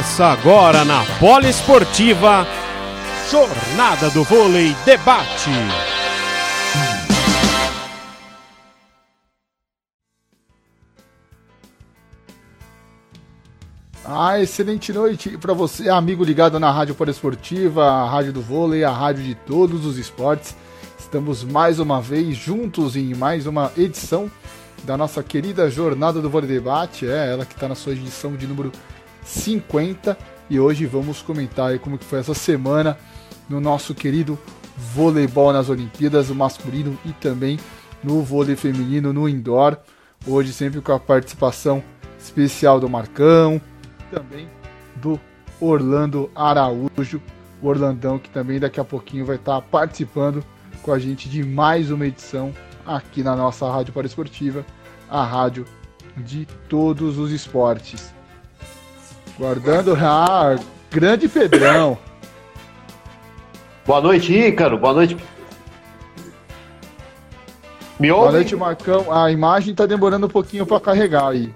Começa agora na Poliesportiva Jornada do Vôlei Debate. Ah, excelente noite para você, amigo ligado na Rádio Poliesportiva, a rádio do vôlei, a rádio de todos os esportes. Estamos mais uma vez juntos em mais uma edição da nossa querida Jornada do Vôlei Debate, é ela que está na sua edição de número 50 e hoje vamos comentar como que foi essa semana no nosso querido voleibol nas Olimpíadas, o masculino e também no vôlei feminino no indoor. Hoje sempre com a participação especial do Marcão, também do Orlando Araújo, o Orlandão que também daqui a pouquinho vai estar participando com a gente de mais uma edição aqui na nossa Rádio Esportiva, a rádio de todos os esportes. Guardando a ah, grande Pedrão. Boa noite, Ícaro. Boa noite. Me ouve? Boa noite, Marcão. A imagem tá demorando um pouquinho para carregar aí.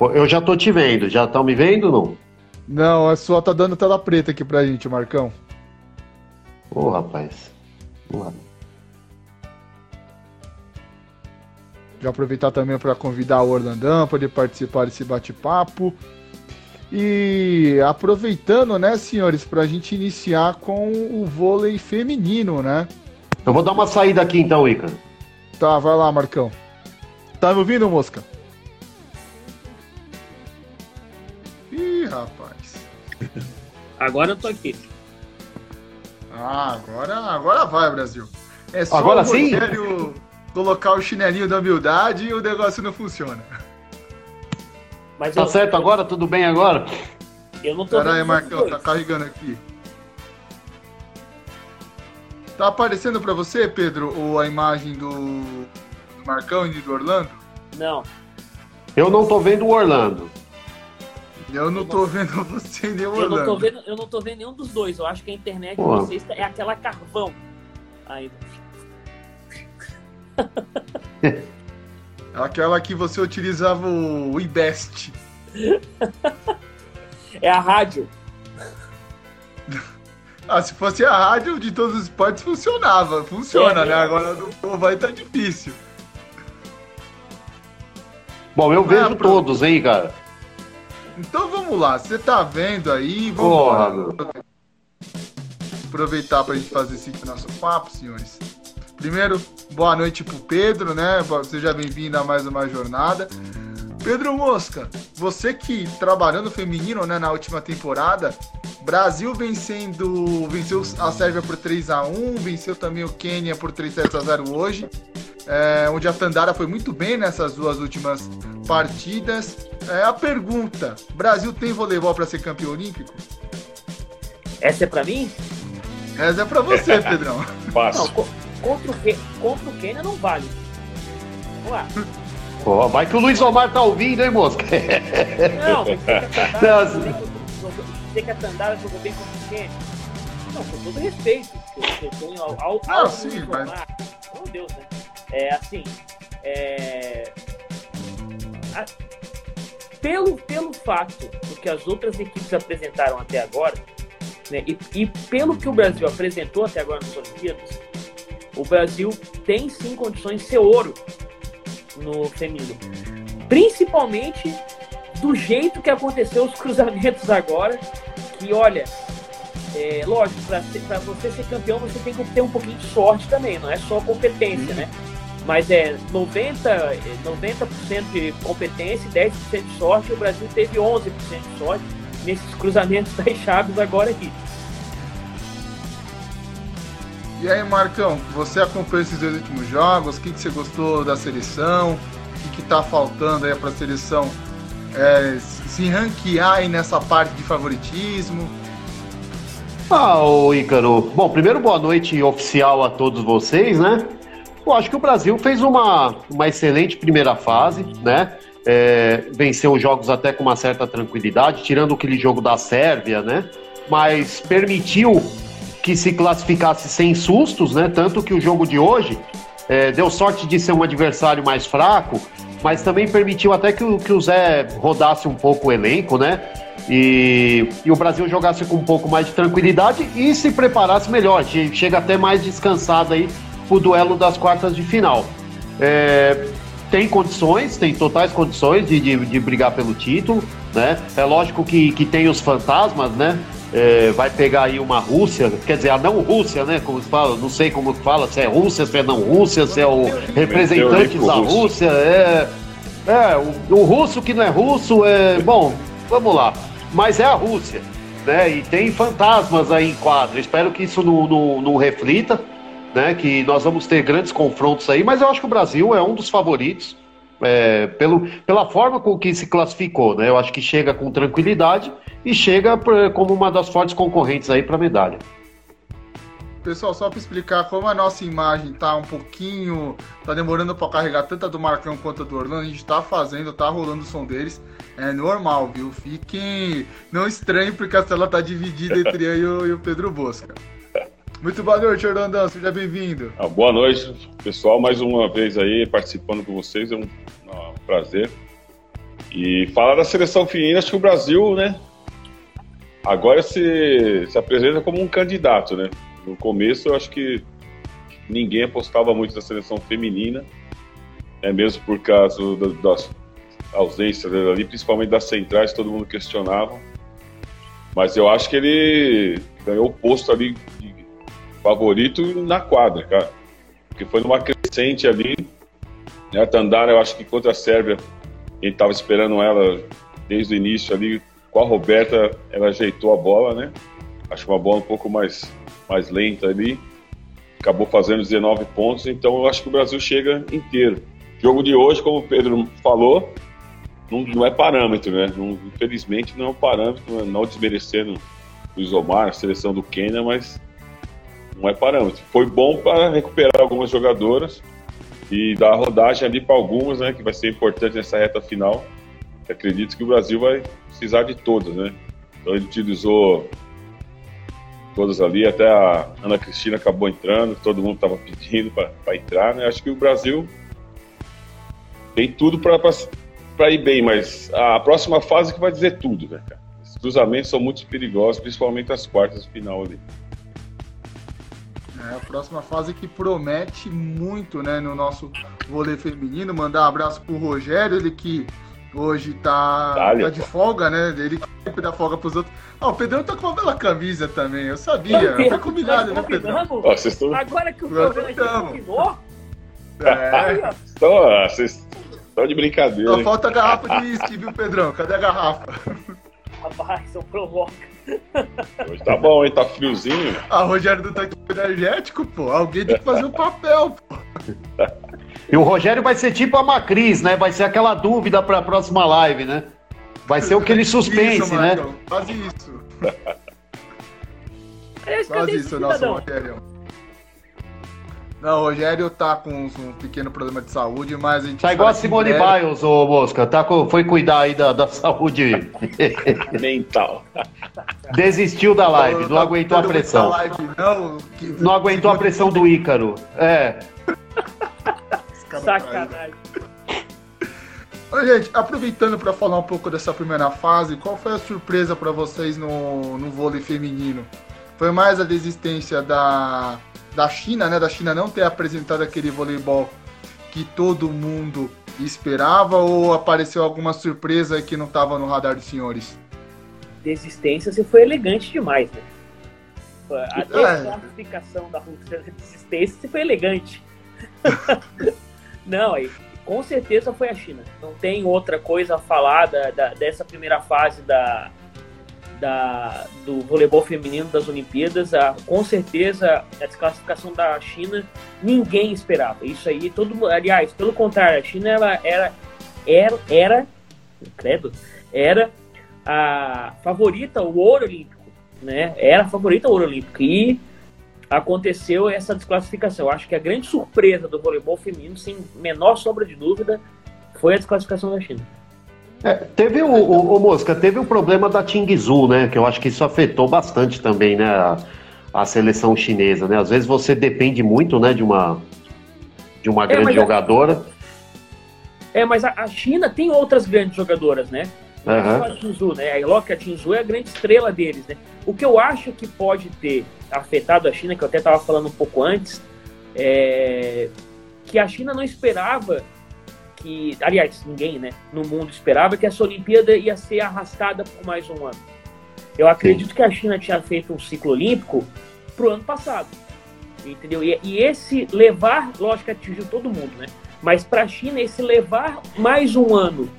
Eu já tô te vendo. Já estão me vendo não? Não, a sua tá dando tela preta aqui pra gente, Marcão. Ô, oh, rapaz. Vamos lá. Já aproveitar também para convidar o Orlandão para ele participar desse bate-papo. E aproveitando, né, senhores, para a gente iniciar com o vôlei feminino, né? Eu vou dar uma saída aqui então, Ica. Tá, vai lá, Marcão. Tá me ouvindo, Mosca? Ih, rapaz. Agora eu tô aqui. Ah, agora, agora vai, Brasil. É só agora o sim? colocar o chinelinho da humildade e o negócio não funciona. Mas tá eu, certo eu, agora? Tudo bem agora? Eu não tô Caralho, Marcão, tá carregando aqui. Tá aparecendo pra você, Pedro, ou a imagem do, do Marcão e do Orlando? Não. Eu não tô vendo o Orlando. Eu não tô vendo você nem o Orlando. Eu não tô vendo, eu não tô vendo nenhum dos dois. Eu acho que a internet de vocês é aquela carvão ainda. Aquela que você utilizava o IBEST. É a rádio. Ah, se fosse a rádio de todos os esportes funcionava. Funciona, é, né? Agora no vai estar tá difícil. Bom, eu vejo ah, todos, hein, cara. Então vamos lá, você tá vendo aí, vamos Porra, aproveitar pra gente fazer esse nosso papo, senhores. Primeiro, boa noite pro Pedro, né? Seja bem-vindo a mais uma jornada. Pedro Mosca, você que trabalhou no feminino né, na última temporada, Brasil vencendo, venceu a Sérvia por 3 a 1 venceu também o Quênia por 3 7 a 0 hoje, é, onde a Tandara foi muito bem nessas duas últimas partidas. É, a pergunta: Brasil tem voleibol para ser campeão olímpico? Essa é para mim? Essa é para você, Pedrão. Fácil. Não, Contra o, contra o Quênia não vale. Vamos lá. Oh, vai que o Luiz Omar tá ouvindo, hein, moça? Não, você que a Tandara jogou bem contra o Quênia. Não, com todo respeito que eu tenho ao, ao, ao ah, sim, Luiz mas... Omar. Meu Deus, né? É assim. É... A... Pelo, pelo fato do que as outras equipes apresentaram até agora, né, e, e pelo que o Brasil apresentou até agora nas Olimpíadas, o Brasil tem sim condições de ser ouro no feminino. Principalmente do jeito que aconteceu os cruzamentos agora, que olha, é, lógico, para você ser campeão você tem que ter um pouquinho de sorte também, não é só competência, né? Mas é 90%, 90 de competência e 10% de sorte, o Brasil teve 11% de sorte nesses cruzamentos das chaves agora aqui. E aí, Marcão, você acompanhou esses dois últimos jogos? O que, que você gostou da seleção? O que, está faltando aí para a seleção é, se ranquear aí nessa parte de favoritismo? Ah, ô Ícaro. Bom, primeiro boa noite oficial a todos vocês, né? Eu acho que o Brasil fez uma, uma excelente primeira fase, né? É, venceu os jogos até com uma certa tranquilidade, tirando aquele jogo da Sérvia, né? Mas permitiu que se classificasse sem sustos, né? Tanto que o jogo de hoje é, deu sorte de ser um adversário mais fraco mas também permitiu até que o, que o Zé rodasse um pouco o elenco, né? E, e, o Brasil jogasse com um pouco mais de tranquilidade e se preparasse melhor. Chega até mais descansado aí pro duelo das quartas de final. É, tem condições, tem totais condições de, de, de, brigar pelo título, né? É lógico que, que tem os fantasmas, né? É, vai pegar aí uma Rússia, quer dizer, a não Rússia, né? Como se fala, não sei como fala, se é Rússia, se é não Rússia, se é o representante da Rússia, é. É, o, o russo que não é russo, é. Bom, vamos lá. Mas é a Rússia, né? E tem fantasmas aí em quadro. Espero que isso não, não, não reflita né? Que nós vamos ter grandes confrontos aí, mas eu acho que o Brasil é um dos favoritos. É, pelo, pela forma com que se classificou, né? Eu acho que chega com tranquilidade e chega como uma das fortes concorrentes aí para medalha. Pessoal, só para explicar como a nossa imagem tá um pouquinho, tá demorando para carregar tanto a do Marcão quanto a do Orlando, a gente tá fazendo, tá rolando o som deles, é normal, viu? Fiquem, não estranhe porque a tela tá dividida entre eu e o, e o Pedro Bosca. Muito boa noite, Orlandão, seja bem-vindo. Ah, boa noite, pessoal, mais uma vez aí participando com vocês, é um, um prazer. E falar da seleção feminina, acho que o Brasil, né, agora se, se apresenta como um candidato, né? No começo, eu acho que ninguém apostava muito na seleção feminina, é mesmo por causa das ausências ali, principalmente das centrais, todo mundo questionava. Mas eu acho que ele ganhou o posto ali favorito na quadra, cara. Porque foi numa crescente ali. Né? A Tandara, eu acho que contra a Sérvia, a gente tava esperando ela desde o início ali. Com a Roberta, ela ajeitou a bola, né? Acho uma bola um pouco mais, mais lenta ali. Acabou fazendo 19 pontos, então eu acho que o Brasil chega inteiro. Jogo de hoje, como o Pedro falou, não, não é parâmetro, né? Não, infelizmente não é um parâmetro, não desmerecendo o Isomar, a seleção do Quênia, mas não é parâmetro. Foi bom para recuperar algumas jogadoras e dar rodagem ali para algumas, né, que vai ser importante nessa reta final. acredito que o Brasil vai precisar de todas, né? Então ele utilizou todas ali, até a Ana Cristina acabou entrando, todo mundo estava pedindo para entrar, né? Acho que o Brasil tem tudo para ir bem, mas a próxima fase que vai dizer tudo, né, cara? Os cruzamentos são muito perigosos, principalmente as quartas de final ali. É a próxima fase que promete muito, né, no nosso vôlei feminino. Mandar um abraço pro Rogério, ele que hoje tá, tá de folga, né? Ele que dá folga pros outros. Ah, o Pedrão tá com uma bela camisa também, eu sabia. Foi combinado, né, Pedrão? estão... Agora que o programa combinou. É. Então, vocês estão de brincadeira. Só falta a garrafa de uísque, viu, Pedrão? Cadê a garrafa? Rapaz, são provoca. Hoje tá bom, hein? Tá friozinho. A Rogério do tanque energético, pô. Alguém tem que fazer o papel, pô. E o Rogério vai ser tipo a Macris, né? Vai ser aquela dúvida pra próxima live, né? Vai ser o que ele suspense, isso, né? Faz isso. Faz isso, nosso Rogério. Não, o Rogério tá com um pequeno problema de saúde, mas a gente. Tá igual a Simone breve... Biles, ô Mosca. Tá com, foi cuidar aí da, da saúde mental. Desistiu da live, não, não aguentou a pressão. Live, não, que... não aguentou a pressão do Ícaro. É. Sacanagem. gente, aproveitando para falar um pouco dessa primeira fase, qual foi a surpresa para vocês no, no vôlei feminino? Foi mais a desistência da da China, né? Da China não ter apresentado aquele voleibol que todo mundo esperava ou apareceu alguma surpresa que não estava no radar dos senhores? Desistência, você foi elegante demais, né? Até é. a classificação da Rússia desistência, você foi elegante. não, aí, com certeza foi a China. Não tem outra coisa a falar da, da, dessa primeira fase da, da, do voleibol feminino das Olimpíadas. A, com certeza, a desclassificação da China, ninguém esperava. Isso aí, todo aliás, pelo contrário, a China ela era, era, era, credo, era a favorita ao ouro olímpico, né? Era a favorita ouro olímpico. E aconteceu essa desclassificação. Eu acho que a grande surpresa do voleibol feminino, sem menor sombra de dúvida, foi a desclassificação da China. É, teve o, o, o, Mosca, teve o problema da Tingzu, né? Que eu acho que isso afetou bastante também, né? A, a seleção chinesa, né? Às vezes você depende muito, né? De uma, de uma é, grande jogadora. É, mas a, a China tem outras grandes jogadoras, né? Não é Aham. só a Tinzu, né? A Loki, a Tinzu é a grande estrela deles, né? O que eu acho que pode ter afetado a China, que eu até estava falando um pouco antes, é que a China não esperava que, aliás, ninguém, né, no mundo esperava que essa Olimpíada ia ser arrastada por mais um ano. Eu acredito que a China tinha feito um ciclo olímpico pro ano passado, entendeu? E, e esse levar, lógico que atingiu todo mundo, né? Mas para a China esse levar mais um ano,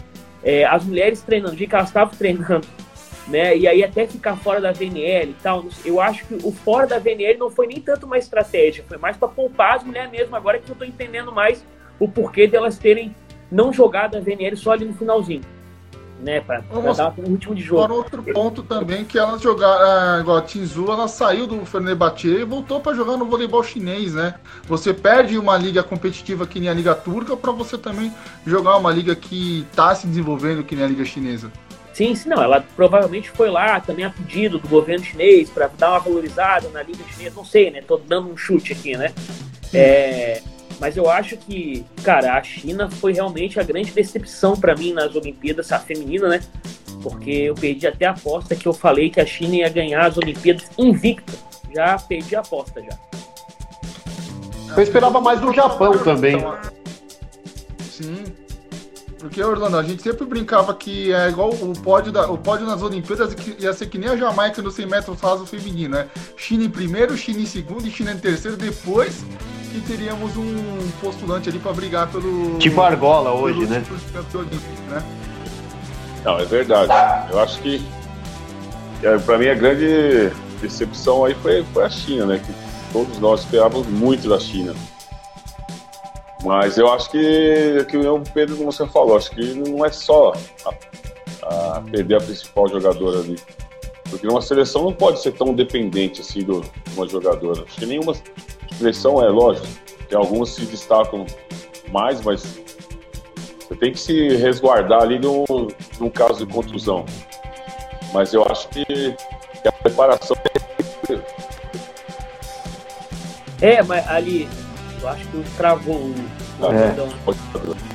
é, as mulheres treinando, de que elas estavam treinando né? E aí até ficar fora da VNL e tal. Eu acho que o fora da VNL não foi nem tanto uma estratégia, foi mais para poupar as mulheres mesmo. Agora que eu tô entendendo mais o porquê delas terem não jogado a VNL só ali no finalzinho, né? Para Vamos- dar um ritmo de jogo. outro ponto também, que elas jogaram, igual a Tinzu, ela saiu do Fenerbahçe e voltou para jogar no voleibol chinês, né? Você perde uma liga competitiva que nem a liga turca para você também jogar uma liga que tá se desenvolvendo que nem a liga chinesa. Sim, sim, não. Ela provavelmente foi lá também a pedido do governo chinês para dar uma valorizada na liga chinesa. Não sei, né? Tô dando um chute aqui, né? É, mas eu acho que, cara, a China foi realmente a grande decepção para mim nas Olimpíadas, a feminina, né? Porque eu perdi até a aposta que eu falei que a China ia ganhar as Olimpíadas invicta. Já perdi a aposta já. Eu esperava mais do Japão também. Sim. Porque, Orlando, a gente sempre brincava que é igual o pódio, da, o pódio nas Olimpíadas que ia ser que nem a Jamaica no 100 metros raso feminino, né? China em primeiro, China em segundo e China em terceiro, depois que teríamos um postulante ali para brigar pelo. Tipo a argola hoje, né? né? Não, é verdade. Eu acho que, é, para mim, a grande decepção aí foi, foi a China, né? Que todos nós esperávamos muito da China. Mas eu acho que, que o Pedro, como você falou, acho que não é só a, a perder a principal jogadora ali. Porque uma seleção não pode ser tão dependente assim de uma jogadora. Acho que nenhuma seleção é, lógico, que algumas se destacam mais, mas você tem que se resguardar ali no, num caso de contusão. Mas eu acho que, a preparação É, mas ali, eu acho que travou o. o É. perdão.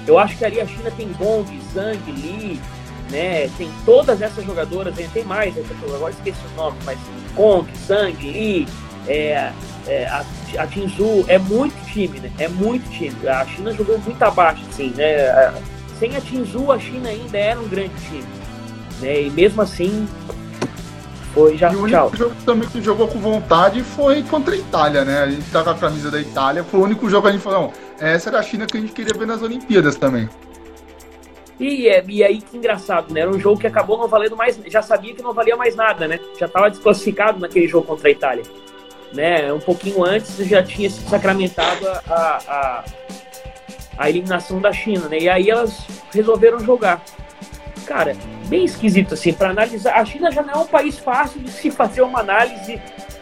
Eu acho que ali a China tem Gong, Zhang, Li, né? Tem todas essas jogadoras, né, tem mais, né, agora esqueci os nomes, mas Gong, Zhang, Li, é, é, a, a Tinzu, é muito time, né? É muito time. A China jogou muito abaixo, assim, né? A- Sem a Tinzu, a China ainda era um grande time. Né? E mesmo assim, foi já E o tchau. único jogo também que jogou com vontade foi contra a Itália, né? A gente tá com a camisa da Itália, foi o único jogo que a gente falou, não, essa era a China que a gente queria ver nas Olimpíadas também. E, é- e aí que engraçado, né? Era um jogo que acabou não valendo mais, já sabia que não valia mais nada, né? Já estava desclassificado naquele jogo contra a Itália. Né? Um pouquinho antes já tinha se sacramentado a, a, a, eliminação da China, né? E aí elas resolveram jogar. Cara, bem esquisito assim, para analisar. A China já não é um país fácil de se fazer uma análise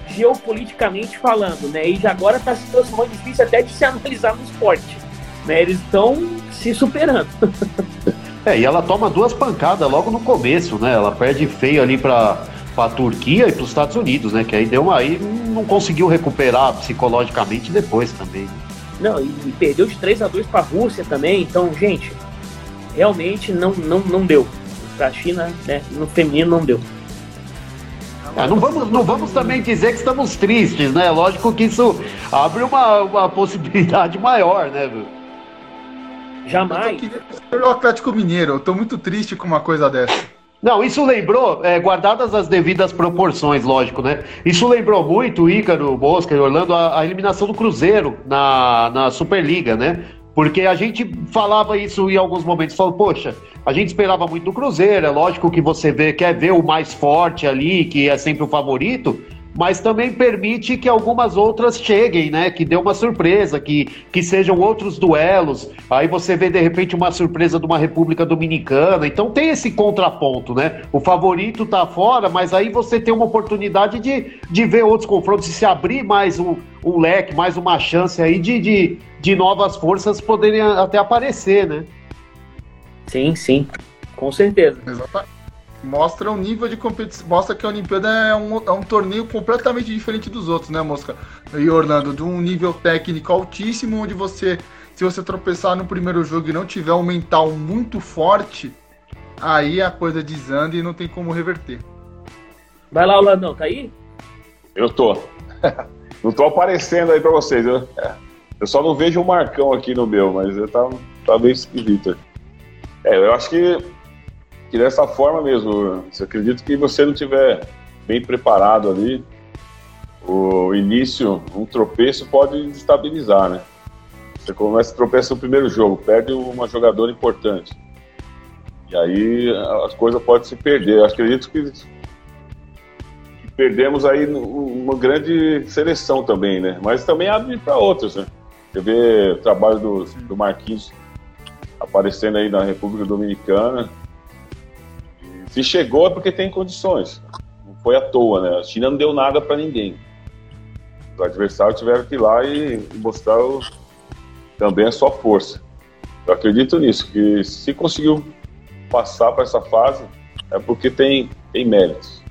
geopoliticamente falando, né? E agora está se transformando difícil até de se analisar no esporte. Né? Eles estão se superando. É, e ela toma duas pancadas logo no começo, né? Ela perde feio ali pra, pra Turquia e pros Estados Unidos, né? Que aí deu uma, aí não conseguiu recuperar psicologicamente depois também. Não, e e perdeu de 3 a 2 para a Rússia também. Então, gente, realmente não, não, não deu. Para a China, né, no feminino não deu. Ah, não, vamos, não vamos também dizer que estamos tristes, né? Lógico que isso abre uma, uma possibilidade maior, né? meu? Eu Jamais. queria ser o Atlético Mineiro, eu tô muito triste com uma coisa dessa. Não, isso lembrou, é, guardadas as devidas proporções, lógico, né? Isso lembrou muito, Ícaro, Bosca e Orlando, a, a eliminação do Cruzeiro na, na Superliga, né? Porque a gente falava isso em alguns momentos, falou, poxa, a gente esperava muito do Cruzeiro, é lógico que você vê, quer ver o mais forte ali, que é sempre o favorito, mas também permite que algumas outras cheguem, né? Que dê uma surpresa, que, que sejam outros duelos. Aí você vê de repente uma surpresa de uma República Dominicana. Então tem esse contraponto, né? O favorito tá fora, mas aí você tem uma oportunidade de, de ver outros confrontos e se abrir mais um, um leque, mais uma chance aí de, de, de novas forças poderem até aparecer, né? Sim, sim. Com certeza. Exatamente. Mostra o nível de competição. Mostra que a Olimpíada é um, é um torneio completamente diferente dos outros, né, Mosca? E Orlando, de um nível técnico altíssimo, onde você se você tropeçar no primeiro jogo e não tiver um mental muito forte, aí a coisa desanda e não tem como reverter. Vai lá, Orlandão, tá aí? Eu tô. não tô aparecendo aí pra vocês. Eu, eu só não vejo o um Marcão aqui no meu, mas eu tá, tá meio esquisito. É, eu acho que, que dessa forma mesmo, eu acredito que você não tiver bem preparado ali, o início, um tropeço pode destabilizar, né? Você começa a tropeçar no primeiro jogo, perde uma jogadora importante. E aí as coisas podem se perder. Eu acredito que, que perdemos aí uma grande seleção também, né? Mas também abre para outros, né? Você vê o trabalho do, do Marquinhos aparecendo aí na República Dominicana. Se chegou é porque tem condições. Não foi à toa, né? A China não deu nada para ninguém. Os adversários tiveram que ir lá e mostrar o, também a sua força. Eu acredito nisso, que se conseguiu passar para essa fase é porque tem, tem méritos.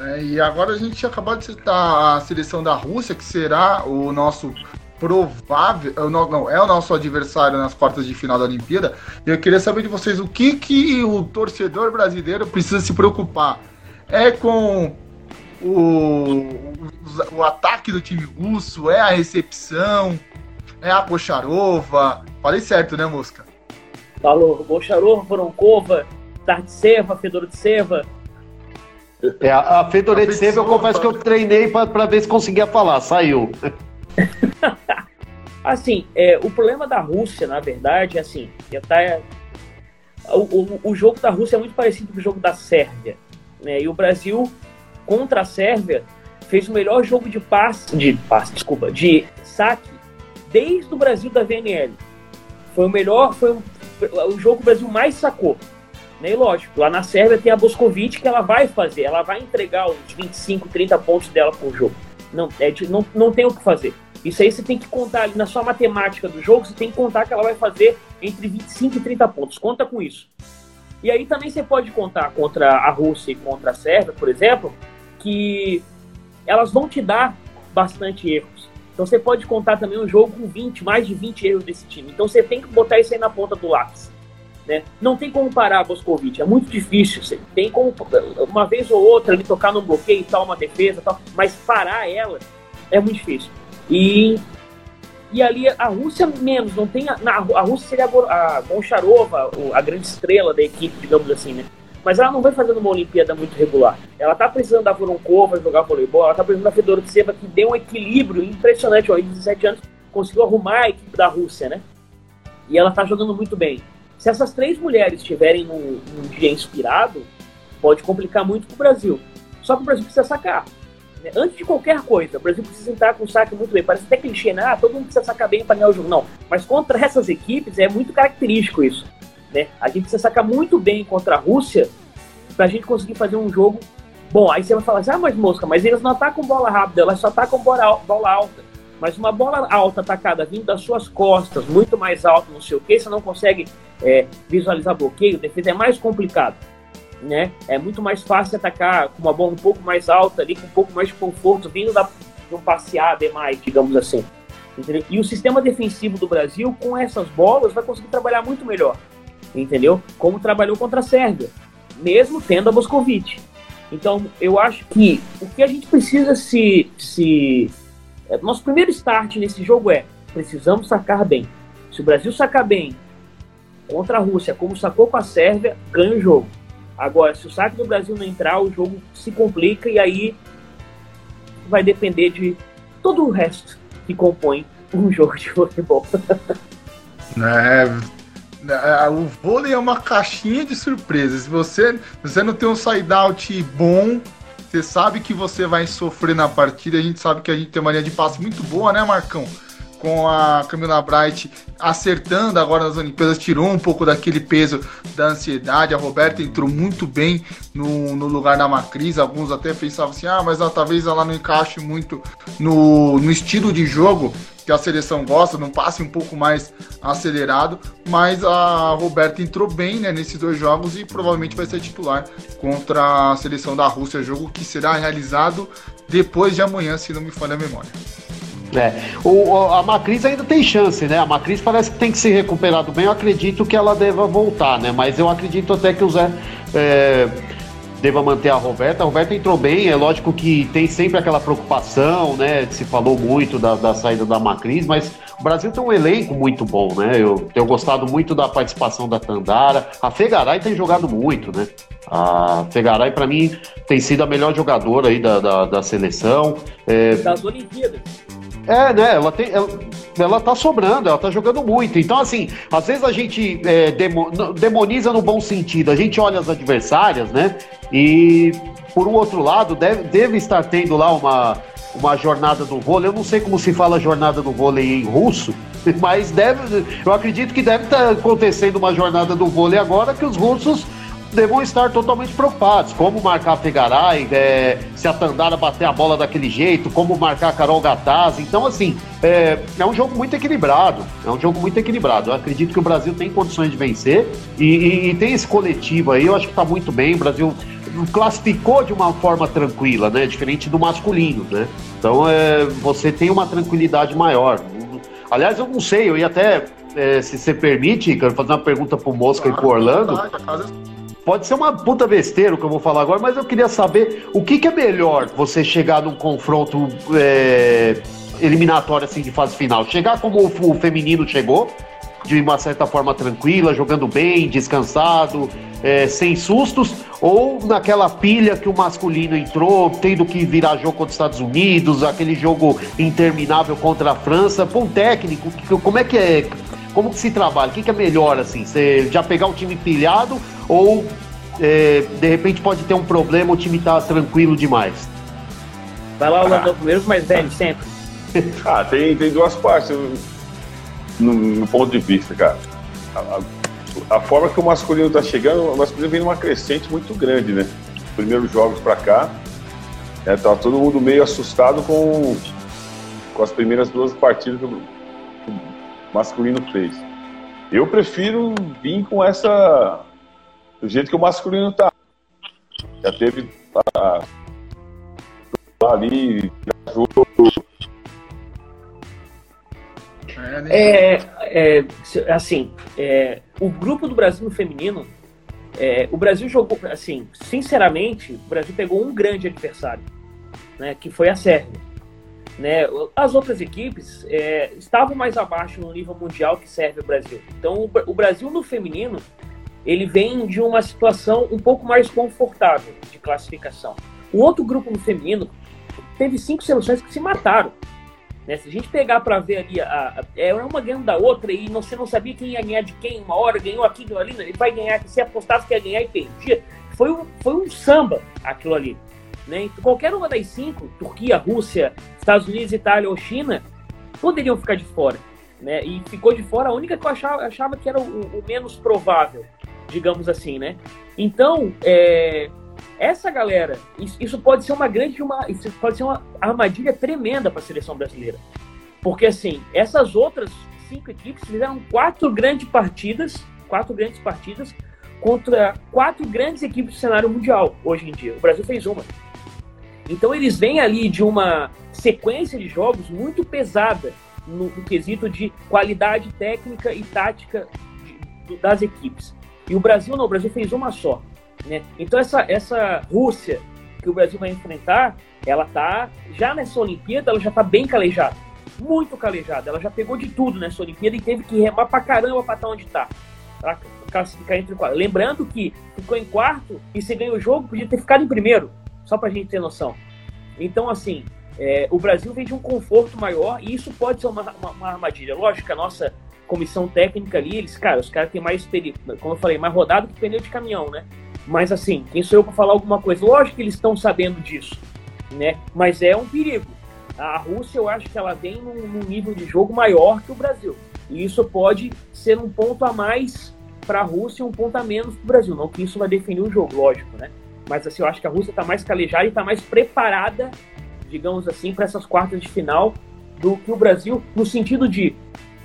É, e agora a gente acabou de citar a seleção da Rússia, que será o nosso provável. É não, é o nosso adversário nas quartas de final da Olimpíada. Eu queria saber de vocês o que, que o torcedor brasileiro precisa se preocupar. É com o, o, o ataque do time russo? É a recepção? É a Bocharova? Falei certo, né, Mosca? Falou, Bocharova, Voronkova, Tartseva, Fedoritseva. É, a, a Fedoritseva eu confesso que eu treinei para ver se conseguia falar, saiu. assim, é, o problema da Rússia, na verdade, é assim, tá, é, o, o, o, jogo da Rússia é muito parecido com o jogo da Sérvia. Né? E o Brasil, contra a Sérvia, fez o melhor jogo de passe, de passe, desculpa, de saque desde o Brasil da VNL. Foi o melhor, foi um, o jogo que o Brasil mais sacou. Né? E lógico, lá na Sérvia tem a Boscovic que ela vai fazer, ela vai entregar os 25, 30 pontos dela por jogo. Não, é, não, não tem o que fazer. Isso aí você tem que contar ali na sua matemática do jogo, você tem que contar que ela vai fazer entre 25 e 30 pontos. Conta com isso. E aí também você pode contar contra a Rússia e contra a Sérvia, por exemplo, que elas vão te dar bastante erros. Então você pode contar também um jogo com 20, mais de 20 erros desse time. Então você tem que botar isso aí na ponta do lápis. Né? Não tem como parar a Boscovite, é muito difícil. Você tem como, uma vez ou outra, ele tocar num bloqueio e tal, uma defesa tal, mas parar ela é muito difícil. E, e ali a Rússia menos, não tem. A, a Rússia seria a, Goncharova, a grande estrela da equipe, digamos assim, né? Mas ela não vai fazendo uma Olimpíada muito regular. Ela tá precisando da Voronkova jogar voleibol, ela tá precisando da Fedoritseva, que deu um equilíbrio impressionante. Ó, em 17 anos conseguiu arrumar a equipe da Rússia, né? E ela tá jogando muito bem. Se essas três mulheres estiverem num dia inspirado, pode complicar muito pro Brasil. Só que o Brasil precisa sacar. Né? Antes de qualquer coisa, o Brasil precisa entrar com o saque muito bem. Parece até clichê, né? Ah, todo mundo precisa sacar bem para ganhar o jogo. Não. Mas contra essas equipes é muito característico isso. Né? A gente precisa sacar muito bem contra a Rússia para a gente conseguir fazer um jogo bom. Aí você vai falar assim, ah, mas mosca, mas eles não atacam bola rápida, elas só atacam bola, bola alta. Mas uma bola alta atacada vindo das suas costas, muito mais alto, não sei o que, você não consegue é, visualizar bloqueio, defesa é mais complicado. Né? É muito mais fácil atacar com uma bola um pouco mais alta ali, com um pouco mais de conforto, vindo da, de um passear demais, digamos assim. Entendeu? E o sistema defensivo do Brasil, com essas bolas, vai conseguir trabalhar muito melhor entendeu? Como trabalhou contra a Sérvia, mesmo tendo a Moscovite. Então, eu acho que o que a gente precisa se. se é, nosso primeiro start nesse jogo é: precisamos sacar bem. Se o Brasil sacar bem contra a Rússia, como sacou com a Sérvia, ganha o jogo. Agora, se o saque do Brasil não entrar, o jogo se complica e aí vai depender de todo o resto que compõe um jogo de futebol. É, é, o vôlei é uma caixinha de surpresas. Se você, você não tem um side-out bom, você sabe que você vai sofrer na partida. A gente sabe que a gente tem uma linha de passe muito boa, né, Marcão? Com a Camila Bright acertando agora nas Olimpíadas, tirou um pouco daquele peso da ansiedade. A Roberta entrou muito bem no, no lugar da Macris. Alguns até pensavam assim: ah, mas ela, talvez ela não encaixe muito no, no estilo de jogo que a seleção gosta, num passe um pouco mais acelerado, mas a Roberta entrou bem né, nesses dois jogos e provavelmente vai ser titular contra a seleção da Rússia, jogo que será realizado depois de amanhã, se não me falha a memória. É. O, a Macris ainda tem chance, né? A Macris parece que tem que se recuperar do bem. Eu acredito que ela deva voltar, né? Mas eu acredito até que o Zé é, deva manter a Roberta. A Roberta entrou bem, é lógico que tem sempre aquela preocupação, né? Se falou muito da, da saída da Macris, mas o Brasil tem um elenco muito bom, né? Eu tenho gostado muito da participação da Tandara. A Fegaray tem jogado muito, né? A Fegaray, para mim, tem sido a melhor jogadora aí da, da, da seleção. É... Das Olimpíadas. É, né? Ela, tem, ela, ela tá sobrando, ela tá jogando muito. Então, assim, às vezes a gente é, demo, demoniza no bom sentido. A gente olha as adversárias, né? E, por um outro lado, deve, deve estar tendo lá uma, uma jornada do vôlei. Eu não sei como se fala jornada do vôlei em russo, mas deve, eu acredito que deve estar acontecendo uma jornada do vôlei agora que os russos devam estar totalmente preocupados. Como marcar a Fegaray, é, se a Tandara bater a bola daquele jeito, como marcar a Carol Gataz. Então, assim, é, é, um jogo muito equilibrado. É um jogo muito equilibrado. Eu acredito que o Brasil tem condições de vencer e, e, e tem esse coletivo aí. Eu acho que está muito bem. O Brasil classificou de uma forma tranquila, né? Diferente do masculino, né? Então, é, você tem uma tranquilidade maior. Aliás, eu não sei, eu ia até, é, se você permite, quero fazer uma pergunta pro Mosca claro, e pro Orlando. Pode ser uma puta besteira o que eu vou falar agora, mas eu queria saber o que, que é melhor você chegar num confronto é, eliminatório assim de fase final. Chegar como o, o feminino chegou, de uma certa forma tranquila, jogando bem, descansado, é, sem sustos, ou naquela pilha que o masculino entrou, tendo que virar jogo contra os Estados Unidos, aquele jogo interminável contra a França. Um técnico, como é que é? Como que se trabalha? O que, que é melhor, assim? Você já pegar o time pilhado ou é, de repente pode ter um problema, o time tá tranquilo demais? Vai lá, Orlando, ah. primeiro mais velho, sempre. ah, tem, tem duas partes no, no ponto de vista, cara. A, a, a, forma que o masculino tá chegando, o masculino vem numa crescente muito grande, né? Os primeiros jogos para cá, é, tá todo mundo meio assustado com, com as primeiras duas partidas que o masculino fez. Eu prefiro vir com essa. do jeito que o masculino tá. Já teve. Ah, ali, viajou. É, é, assim, é, o grupo do Brasil no feminino, é, o Brasil jogou, assim, sinceramente, o Brasil pegou um grande adversário, né, que foi a Sérvia. Né? As outras equipes é, estavam mais abaixo no nível mundial que serve o Brasil. Então, o Brasil no feminino ele vem de uma situação um pouco mais confortável de classificação. O outro grupo no feminino teve cinco seleções que se mataram. Né? Se a gente pegar para ver ali, a, a, é uma ganhando da outra e você não sabia quem ia ganhar de quem, uma hora ganhou aqui, ganhou ali, ele vai ganhar, se apostasse que ia ganhar e perdia. Foi um, foi um samba aquilo ali. Né? Então, qualquer uma das cinco, Turquia, Rússia, Estados Unidos, Itália ou China, poderiam ficar de fora. Né? E ficou de fora a única que eu achava, achava que era o, o menos provável, digamos assim. Né? Então, é, essa galera, isso, isso, pode ser uma grande, uma, isso pode ser uma armadilha tremenda para a seleção brasileira. Porque, assim, essas outras cinco equipes fizeram quatro grandes partidas, quatro grandes partidas contra quatro grandes equipes do cenário mundial hoje em dia. O Brasil fez uma. Então eles vêm ali de uma sequência de jogos muito pesada no, no quesito de qualidade técnica e tática de, das equipes. E o Brasil não, o Brasil fez uma só. Né? Então essa, essa Rússia que o Brasil vai enfrentar, ela tá já nessa Olimpíada, ela já tá bem calejada, muito calejada. Ela já pegou de tudo nessa Olimpíada e teve que remar pra caramba pra estar onde tá. Pra classificar entre quatro. Lembrando que ficou em quarto e se ganhou o jogo, podia ter ficado em primeiro. Só para a gente ter noção. Então, assim, é, o Brasil vem de um conforto maior e isso pode ser uma, uma, uma, armadilha. Lógico que a nossa comissão técnica ali, eles, cara, os caras têm mais, como eu falei, mais rodado que pneu de caminhão, né? Mas, assim, quem sou eu para falar alguma coisa? Lógico que eles estão sabendo disso, né? Mas é um perigo. A Rússia, eu acho que ela vem num, num nível de jogo maior que o Brasil. E isso pode ser um ponto a mais para a Rússia e um ponto a menos para o Brasil. Não que isso vai definir o jogo, lógico, né? Mas assim, eu acho que a Rússia está mais calejada e está mais preparada, digamos assim, para essas quartas de final do que o Brasil, no sentido de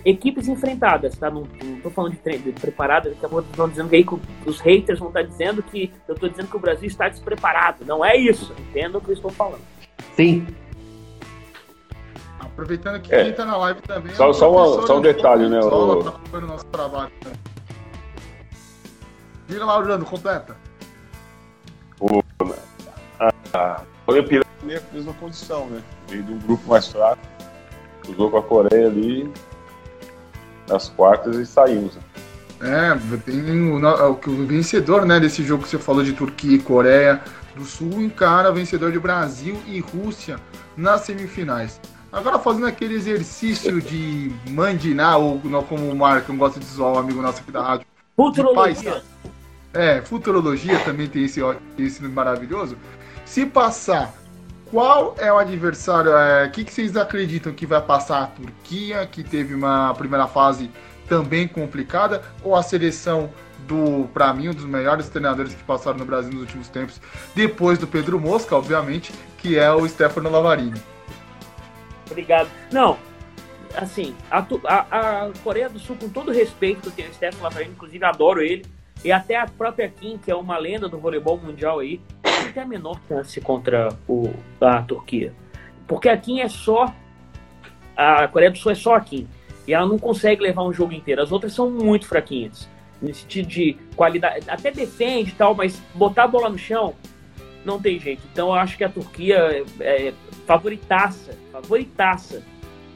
equipes enfrentadas, tá? Não, estou falando de, treino, de preparada, daqui a pouco estão dizendo que aí que os haters vão estar tá dizendo que eu estou dizendo que o Brasil está despreparado. Não é isso, entenda o que eu estou falando. Sim. Aproveitando que é. quem tá na live também. Só, é só, uma, só um detalhe, né? O... Tá o nosso trabalho. Né? Diga lá, Orlando, completa. O, a, a Olimpíada é a mesma condição, né? Veio de um grupo mais fraco, usou com a Coreia ali nas quartas e saímos. Né? É, tem o, o, o vencedor né, desse jogo que você falou de Turquia e Coreia do Sul encara vencedor de Brasil e Rússia nas semifinais. Agora fazendo aquele exercício de mandinar, ou como o Marco gosta de zoar, um amigo nosso aqui da rádio. Futurologia. É, futurologia também tem esse, esse maravilhoso. Se passar, qual é o adversário? O é, que, que vocês acreditam que vai passar a Turquia, que teve uma primeira fase também complicada, ou a seleção do, para mim, um dos melhores treinadores que passaram no Brasil nos últimos tempos, depois do Pedro Mosca, obviamente, que é o Stefano Lavarini. Obrigado. Não, assim, a, a, a, Coreia do Sul, com todo respeito, tem o Stefano Lavarini, inclusive adoro ele, e até a própria Kim, que é uma lenda do voleibol mundial aí, não tem a menor chance contra o, a Turquia. Porque a Kim é só. A Coreia do Sul é só a Kim. E ela não consegue levar um jogo inteiro. As outras são muito fraquinhas nesse sentido de qualidade, até defende e tal, mas botar a bola no chão não tem jeito. Então eu acho que a Turquia é, é favoritaça, favoritaça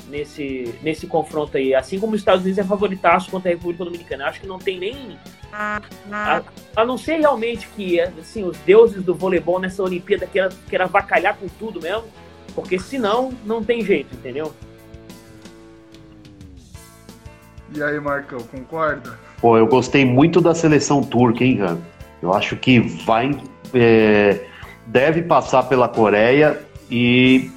nesse, nesse confronto aí. Assim como os Estados Unidos é favoritaço contra a República Dominicana. Eu acho que não tem nem. A, a não ser realmente que assim, os deuses do voleibol nessa Olimpíada queiram, queiram avacalhar com tudo mesmo, porque senão não tem jeito, entendeu? E aí, Marcão, concorda? Pô, eu gostei muito da seleção turca, hein, cara? Eu acho que vai. É, deve passar pela Coreia e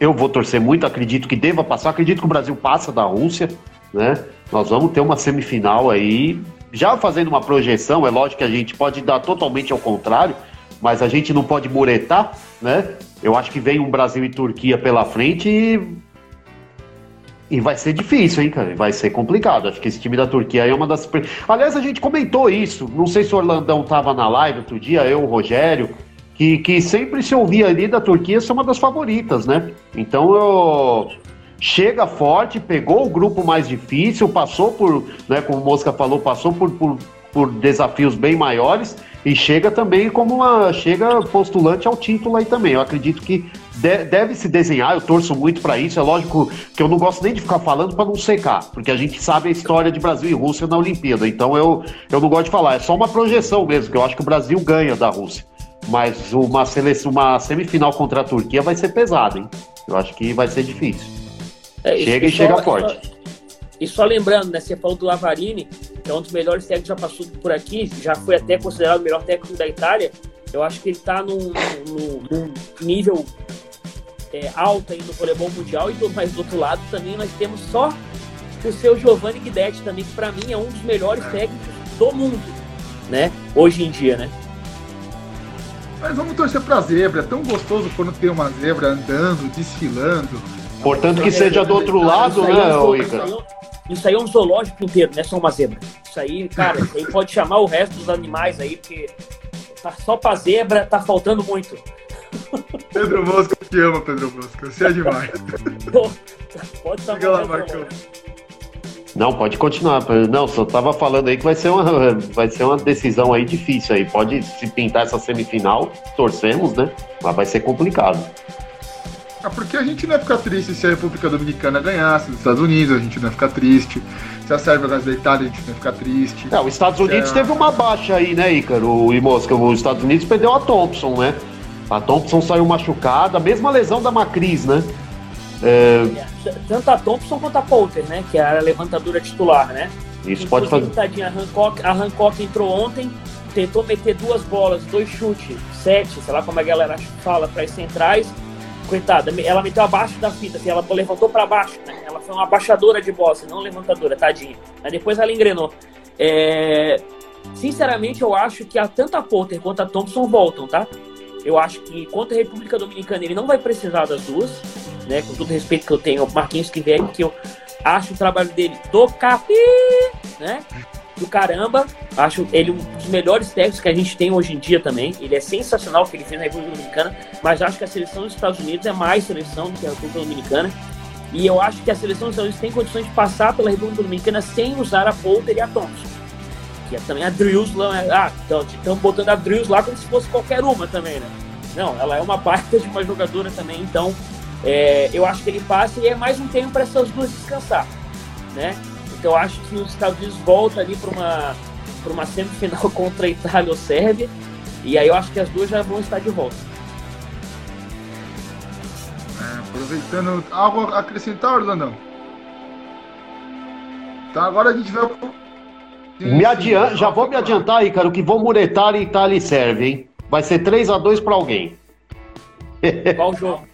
eu vou torcer muito, acredito que deva passar, acredito que o Brasil passa da Rússia, né? Nós vamos ter uma semifinal aí, já fazendo uma projeção, é lógico que a gente pode dar totalmente ao contrário, mas a gente não pode muretar, né? Eu acho que vem um Brasil e Turquia pela frente e e vai ser difícil, hein, cara? Vai ser complicado. Acho que esse time da Turquia é uma das. Aliás, a gente comentou isso. Não sei se o Orlandão tava na live outro dia, eu, o Rogério, que, que sempre se ouvia ali da Turquia ser uma das favoritas, né? Então eu. Chega forte, pegou o grupo mais difícil, passou por, né, como o Mosca falou, passou por, por, por desafios bem maiores e chega também como uma. chega postulante ao título aí também. Eu acredito que de, deve se desenhar, eu torço muito para isso. É lógico que eu não gosto nem de ficar falando para não secar, porque a gente sabe a história de Brasil e Rússia na Olimpíada. Então eu, eu não gosto de falar, é só uma projeção mesmo, que eu acho que o Brasil ganha da Rússia. Mas uma, seleção, uma semifinal contra a Turquia vai ser pesada, hein? Eu acho que vai ser difícil. É, chega e, chega forte. E só lembrando, né, você falou do Lavarini, que é um dos melhores técnicos que já passou por aqui, já foi até considerado o melhor técnico da Itália. Eu acho que ele está num, num, num, nível é, alto aí no voleibol mundial, e do, mas do outro lado também nós temos só o seu Giovanni Guidetti também, que para mim é um dos melhores técnicos do mundo, né? Hoje em dia, né? Mas vamos torcer pra zebra. É tão gostoso quando tem uma zebra andando, desfilando. Portanto que seja do outro lado, né, Ica? Isso aí é um zoológico inteiro, não é só uma zebra. Isso aí, cara, isso aí pode chamar o resto dos animais aí, porque tá só pra zebra, tá faltando muito. Pedro Mosca te ama, Pedro Mosca. Você é demais. pode Diga lá, Marcão. Não, pode continuar. Não, só tava falando aí que vai ser uma, vai ser uma decisão aí difícil aí. Pode se pintar essa semifinal, torcemos, né? Mas vai ser complicado. Ah, porque a gente não ia ficar triste se a República Dominicana ganhasse, os Estados Unidos a gente não ia ficar triste, se a Sérvia ganhasse da Itália a gente não ia ficar triste. Não, os Estados Unidos é... teve uma baixa aí, né, Ícaro e Mosca? Os Estados Unidos perdeu a Thompson, né? A Thompson saiu machucada, a mesma lesão da Macris, né? É... Tanto a Thompson quanto a Poulter, né? Que é a levantadora titular, né? Isso Inclusive, pode fazer. Tadinha, a, Hancock, a Hancock entrou ontem, tentou meter duas bolas, dois chutes, sete, sei lá como a galera fala, para as centrais. Coitada, ela meteu abaixo da fita, assim, ela levantou para baixo, né? Ela foi uma abaixadora de bola, não levantadora, tadinha. Aí depois ela engrenou. É... Sinceramente, eu acho que a, tanto a Potter quanto a Thompson voltam, tá? Eu acho que contra a República Dominicana ele não vai precisar das duas, né? Com todo respeito que eu tenho ao Marquinhos vem que eu acho o trabalho dele do capi, né? Do caramba. Acho ele um dos melhores técnicos que a gente tem hoje em dia também. Ele é sensacional o que ele fez na República Dominicana, mas acho que a seleção dos Estados Unidos é mais seleção do que a República Dominicana. E eu acho que a seleção dos Estados Unidos tem condições de passar pela República Dominicana sem usar a Poulter e a Thompson. Que é também a Drills lá. Né? Ah, estão botando a Drills lá como se fosse qualquer uma também, né? Não, ela é uma baita de uma jogadora também, então é, eu acho que ele passa e é mais um tempo para essas duas descansar, né? Então eu acho que os Estados Unidos voltam ali para uma, uma semifinal contra a Itália ou Sérvia, e aí eu acho que as duas já vão estar de volta. É, aproveitando, algo a acrescentar, Orlandão? Então agora a gente vai. Me adianta, já vou me adiantar aí, cara, que vou muretar em Itália e Sérvia, hein? Vai ser 3x2 para alguém. Qual jogo?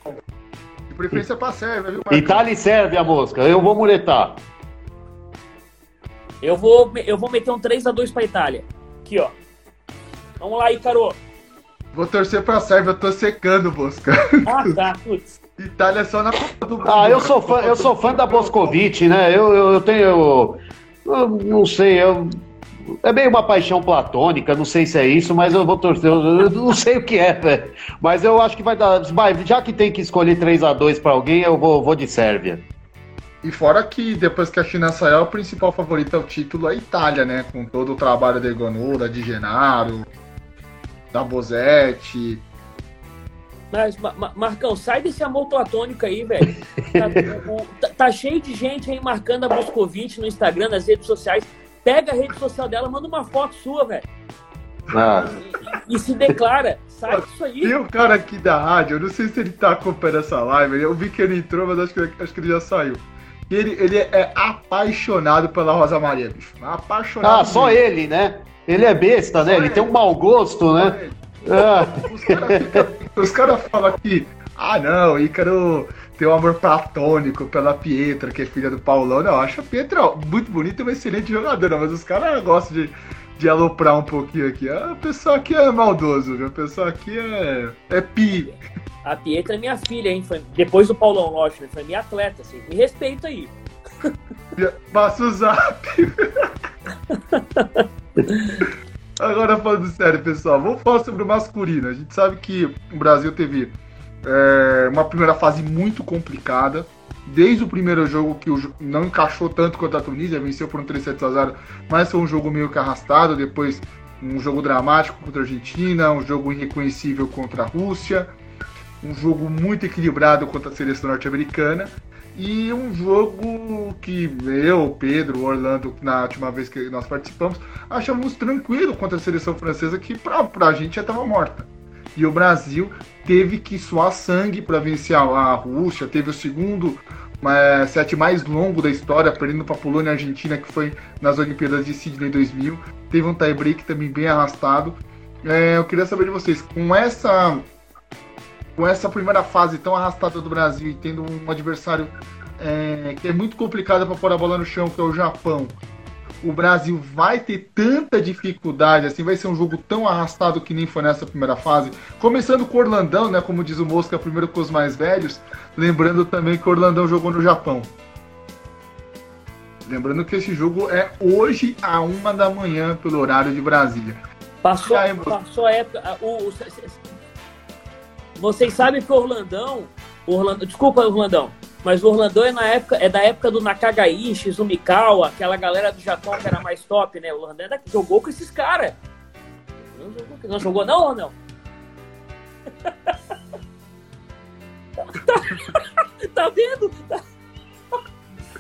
De preferência pra Sérvia, viu, Marcos? Itália e Sérvia, mosca. Eu vou muretar. Eu vou, eu vou meter um 3x2 pra Itália. Aqui, ó. Vamos lá, Icaro. Vou torcer pra Sérvia, eu tô secando, Bosca. Ah, tá, putz. Itália só na Copa do Mundo. Ah, eu sou fã, eu sou fã da Boscovic, né? Eu, eu, eu tenho. Eu não sei, eu, é meio uma paixão platônica, não sei se é isso, mas eu vou torcer. Eu, não sei o que é, velho. Mas eu acho que vai dar. Já que tem que escolher 3 a 2 para alguém, eu vou, vou de Sérvia. E fora que depois que a China saiu, o principal favorito ao título é a Itália, né? Com todo o trabalho da Egonô, da Di Genaro, da Bozetti. Mas, Marcão, sai desse amor platônico aí, velho. Tá, tá, tá, cheio de gente aí marcando a Moscovite no Instagram, nas redes sociais. Pega a rede social dela, manda uma foto sua, velho. Ah. E, e, se declara. Sai disso aí. Tem um cara aqui da rádio, eu não sei se ele tá acompanhando essa live. Eu vi que ele entrou, mas acho que, acho que ele já saiu. Ele, ele é apaixonado pela Rosa Maria, bicho. Apaixonado. Ah, só mesmo. ele, né? Ele é besta, só né? Ele, ele, tem um mau gosto, né? Ah. Os caras cara falam que, ah não, Ícaro tem um amor platônico pela Pietra, que é filha do Paulão. Não, eu acho a Pietra muito bonita e uma excelente jogadora, mas os caras gostam de, de aloprar um pouquinho aqui. A pessoa aqui é maldoso, viu? A pessoa aqui é, é pi. A Pietra é minha filha, hein? Foi depois do Paulão, lógico, foi minha atleta, assim. Me respeita aí. Passa o zap. Agora falando sério, pessoal, vamos falar sobre o masculino. A gente sabe que o Brasil teve é, uma primeira fase muito complicada. Desde o primeiro jogo que não encaixou tanto quanto a Tunísia, venceu por um 3 7 a 0, mas foi um jogo meio que arrastado. Depois, um jogo dramático contra a Argentina, um jogo irreconhecível contra a Rússia, um jogo muito equilibrado contra a seleção norte-americana. E um jogo que eu, Pedro, Orlando, na última vez que nós participamos, achamos tranquilo contra a seleção francesa, que pra, pra gente já estava morta. E o Brasil teve que suar sangue para vencer a Rússia, teve o segundo é, set mais longo da história, perdendo para a Polônia e a Argentina, que foi nas Olimpíadas de Sydney 2000. Teve um tie-break também bem arrastado. É, eu queria saber de vocês, com essa com essa primeira fase tão arrastada do Brasil e tendo um adversário é, que é muito complicado para pôr a bola no chão, que é o Japão, o Brasil vai ter tanta dificuldade, assim, vai ser um jogo tão arrastado que nem foi nessa primeira fase. Começando com o Orlandão, né? Como diz o Mosca, primeiro com os mais velhos. Lembrando também que o Orlandão jogou no Japão. Lembrando que esse jogo é hoje a uma da manhã pelo horário de Brasília. Passou, aí, passou a época. O, o, vocês sabem que o Orlandão. Orlando, desculpa, Orlandão. Mas o Orlandão é, na época, é da época do Nakagaishi, Zumikawa, aquela galera do Japão que era mais top, né? O Orlandão é jogou com esses caras. Não jogou, não jogou não, não? tá, tá vendo? Tá...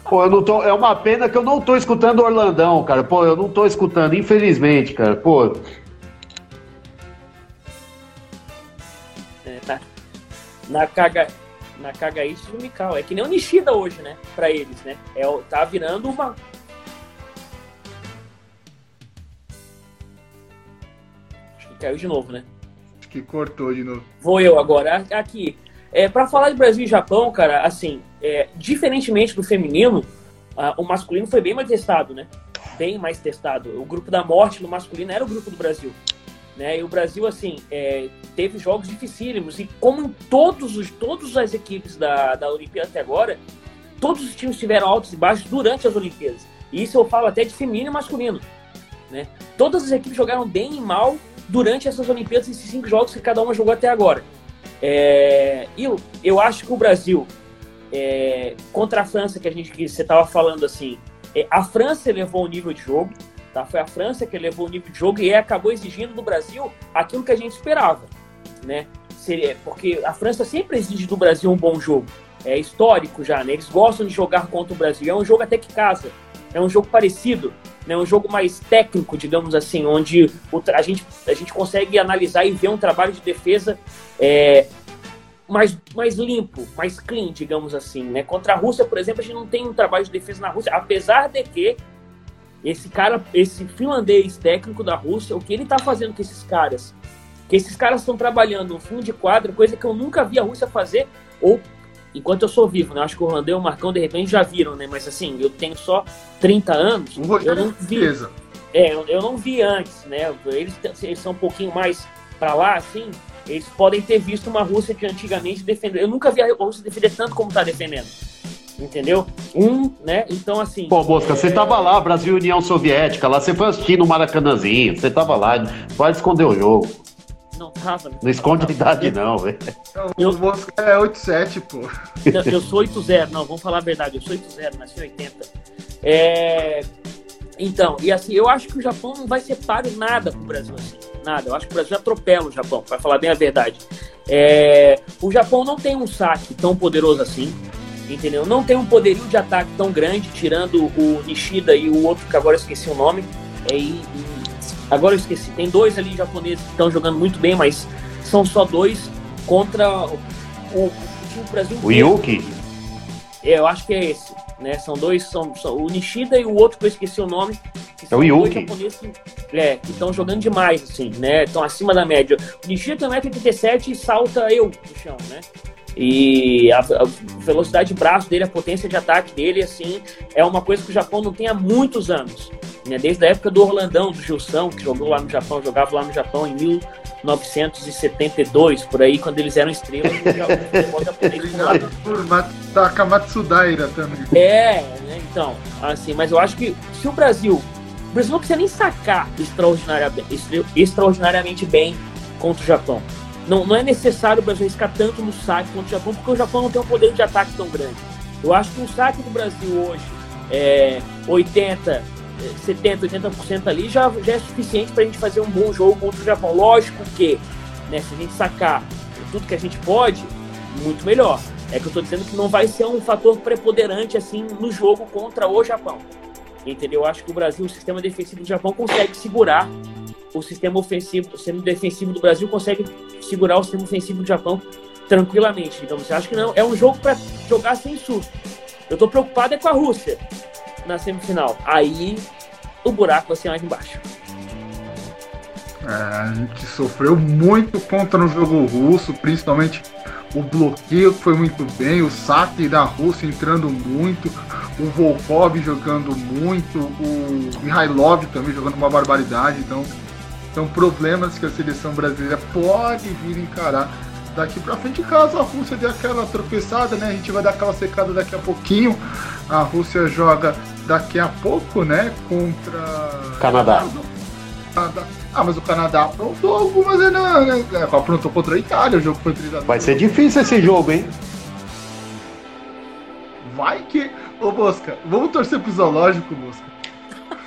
Pô, eu não tô. É uma pena que eu não tô escutando o Orlandão, cara. Pô, eu não tô escutando, infelizmente, cara. Pô. É, tá. Nakaga, Nakagaishi e o Mikao. É que nem o Nishida hoje, né? Pra eles, né? É, tá virando uma. Acho que caiu de novo, né? Acho que cortou de novo. Vou eu agora. Aqui. É, para falar de Brasil e Japão, cara, assim, é, diferentemente do feminino, uh, o masculino foi bem mais testado, né? Bem mais testado. O grupo da morte no masculino era o grupo do Brasil. Né? E o Brasil, assim, é, teve jogos dificílimos. E como em todos os, todas as equipes da, da Olimpíada até agora, todos os times tiveram altos e baixos durante as Olimpíadas. E isso eu falo até de feminino e masculino. Né? Todas as equipes jogaram bem e mal durante essas Olimpíadas, esses cinco jogos que cada uma jogou até agora. É, eu, eu acho que o Brasil É, contra a França, que a gente que você estava falando assim, é, a França elevou o nível de jogo, tá? Foi a França que elevou o nível de jogo e acabou exigindo do Brasil aquilo que a gente esperava, né? Seria, porque a França sempre exige do Brasil um bom jogo. É histórico já, né? Eles gostam de jogar contra o Brasil. É um jogo até que casa. É um jogo parecido, né? Um jogo mais técnico, digamos assim, onde a, gente, a gente consegue analisar e ver um trabalho de defesa é, mais, mais limpo, mais clean, digamos assim. Né? Contra a Rússia, por exemplo, a gente não tem um trabalho de defesa na Rússia, apesar de que esse cara, esse finlandês técnico da Rússia, o que ele está fazendo com esses caras? Que esses caras estão trabalhando no fundo de quadro, coisa que eu nunca vi a Rússia fazer, ou enquanto eu sou vivo, né? Acho que o Randê e o Marcão, de repente, já viram, né? Mas assim, eu tenho só 30 anos, eu não vi. É, eu não vi antes, né? Eles, eles são um pouquinho mais para lá, assim, eles podem ter visto uma Rússia que antigamente defendeu. Eu nunca vi a Rússia defender tanto como está defendendo. Entendeu? Um, né? Então, assim. Pô, Bosca, é... você tava lá, Brasil e União Soviética, lá você foi assistir no Maracanãzinho, você tava lá, pode esconder o jogo. Não tava. Não, não esconde a idade, não, velho. O Bosca é 8-7, pô. Eu, eu sou 8-0, não, vamos falar a verdade, eu sou 8-0, nasci em 80. É. Então, e assim, eu acho que o Japão não vai ser páreo nada pro Brasil assim nada. Eu acho que o Brasil atropela o Japão, para falar bem a verdade. É, o Japão não tem um saque tão poderoso assim, entendeu? Não tem um poderio de ataque tão grande, tirando o Nishida e o outro que agora eu esqueci o nome. É, e, e, agora eu esqueci. Tem dois ali japoneses que estão jogando muito bem, mas são só dois contra o, o, o Brasil. O Yuki? É, eu acho que é esse. Né? São dois, são, são, o Nishida e o outro que eu esqueci o nome. é o Yuki. Que, é, estão jogando demais, assim, né? Estão acima da média. O Nishida tem 1,87m e salta eu no chão, né? E a, a, velocidade de braço dele, a potência de ataque dele, assim, é uma coisa que o Japão não tem há muitos anos. Né? Desde a época do Orlandão, do Gilson, que jogou lá no Japão, jogava lá no Japão em 1972, por aí, quando eles eram estrelas do Obrigado por Taka Matsudaira também. É, né? então, assim, mas eu acho que se o Brasil. O Brasil não precisa nem sacar extraordinariamente, extraordinariamente bem contra o Japão. Não, não é necessário o Brasil riscar tanto no saque contra o Japão, porque o Japão não tem um poder de ataque tão grande. Eu acho que o saque do Brasil hoje é 80, 70, 80% ali já, já é suficiente para a gente fazer um bom jogo contra o Japão. Lógico que, né, se a gente sacar tudo que a gente pode, muito melhor. É que eu estou dizendo que não vai ser um fator preponderante assim no jogo contra o Japão. Entendeu? Eu acho que o Brasil, o sistema defensivo do Japão consegue segurar o sistema ofensivo, o sistema defensivo do Brasil consegue segurar o sistema ofensivo do Japão tranquilamente. Então você acha que não? É um jogo para jogar sem susto. Eu estou preocupado é com a Rússia na semifinal. Aí o buraco vai ser mais embaixo. É, a gente sofreu muito contra no jogo russo, principalmente o bloqueio que foi muito bem, o saque da Rússia entrando muito, o Volkov jogando muito, o Mihailov também jogando uma barbaridade. Então, são problemas que a seleção brasileira pode vir encarar daqui para frente, caso a Rússia dê aquela tropeçada, né? A gente vai dar aquela secada daqui a pouquinho. A Rússia joga daqui a pouco, né? Contra. Canadá. Ah, mas o Canadá aprontou algumas, né? né? É, aprontou contra a Itália, o jogo foi 3 Vai ser difícil esse jogo, hein? Vai que. Ô, Mosca, vamos torcer pro zoológico, Mosca.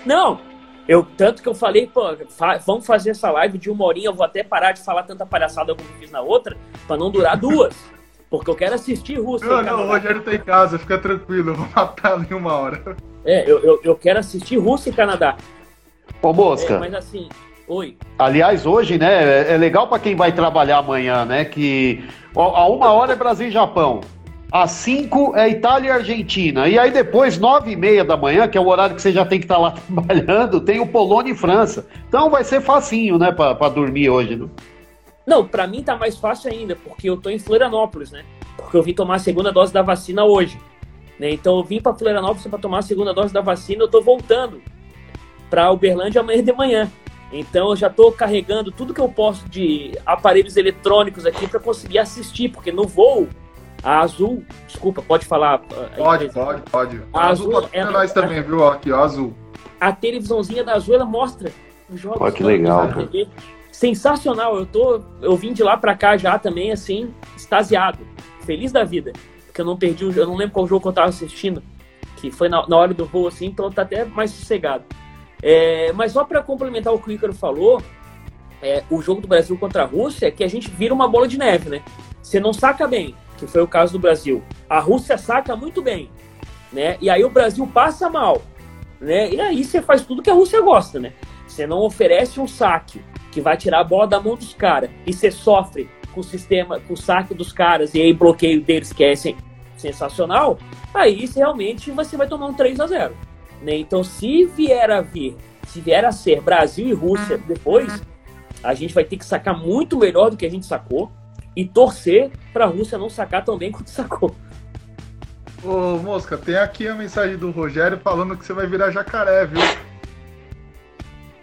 Não, eu, tanto que eu falei, pô, fa vamos fazer essa live de uma horinha, eu vou até parar de falar tanta palhaçada como fiz na outra, para não durar duas. Porque eu quero assistir Rússia. Não, não, o Rogério tá em casa, fica tranquilo, eu vou matar em uma hora. É, eu, eu, eu quero assistir Rússia e Canadá. Ô, Mosca. É, mas assim, oi. Aliás, hoje, né, é legal para quem vai trabalhar amanhã, né, que a uma hora é Brasil e Japão. Às 5 é Itália e Argentina. E aí depois, 9 e meia da manhã, que é o horário que você já tem que estar tá lá trabalhando, tem o Polônia e França. Então vai ser facinho, né, para dormir hoje, né? Não, para mim tá mais fácil ainda, porque eu tô em Florianópolis, né? Porque eu vim tomar a segunda dose da vacina hoje. Né? Então eu vim para Florianópolis para tomar a segunda dose da vacina, eu tô voltando para Uberlândia amanhã de manhã. Então eu já estou carregando tudo que eu posso de aparelhos eletrônicos aqui para conseguir assistir, porque no voo a Azul, desculpa, pode falar. Pode, pode, pode. A, Azul, Azul é nós também, viu? Aqui, ó, Azul. A televisãozinha da Azul, ela mostra os jogos. Olha que legal. Sensacional, eu tô, eu vim de lá para cá já também, assim, extasiado, feliz da vida. que eu não perdi, o- eu não lembro qual jogo que eu tava assistindo, que foi na, na hora do voo assim, então tá até mais sossegado. É, mas só para complementar o que o Ícaro falou, é, o jogo do Brasil contra a Rússia é que a gente vira uma bola de neve, né? Você não saca bem, que foi o caso do Brasil. A Rússia saca muito bem, né? E aí o Brasil passa mal, né? E aí você faz tudo que a Rússia gosta, né? Você não oferece um saque que vai tirar a bola da mão dos caras e você sofre com o sistema, com o saque dos caras e aí bloqueio deles que é sen- sensacional, aí realmente você vai tomar um 3 a 0 né? Então, se vier a vir, se vier a ser Brasil e Rússia depois, a gente vai ter que sacar muito melhor do que a gente sacou e torcer para a Rússia não sacar tão bem quanto sacou. Ô, Mosca, tem aqui a mensagem do Rogério falando que você vai virar jacaré, viu?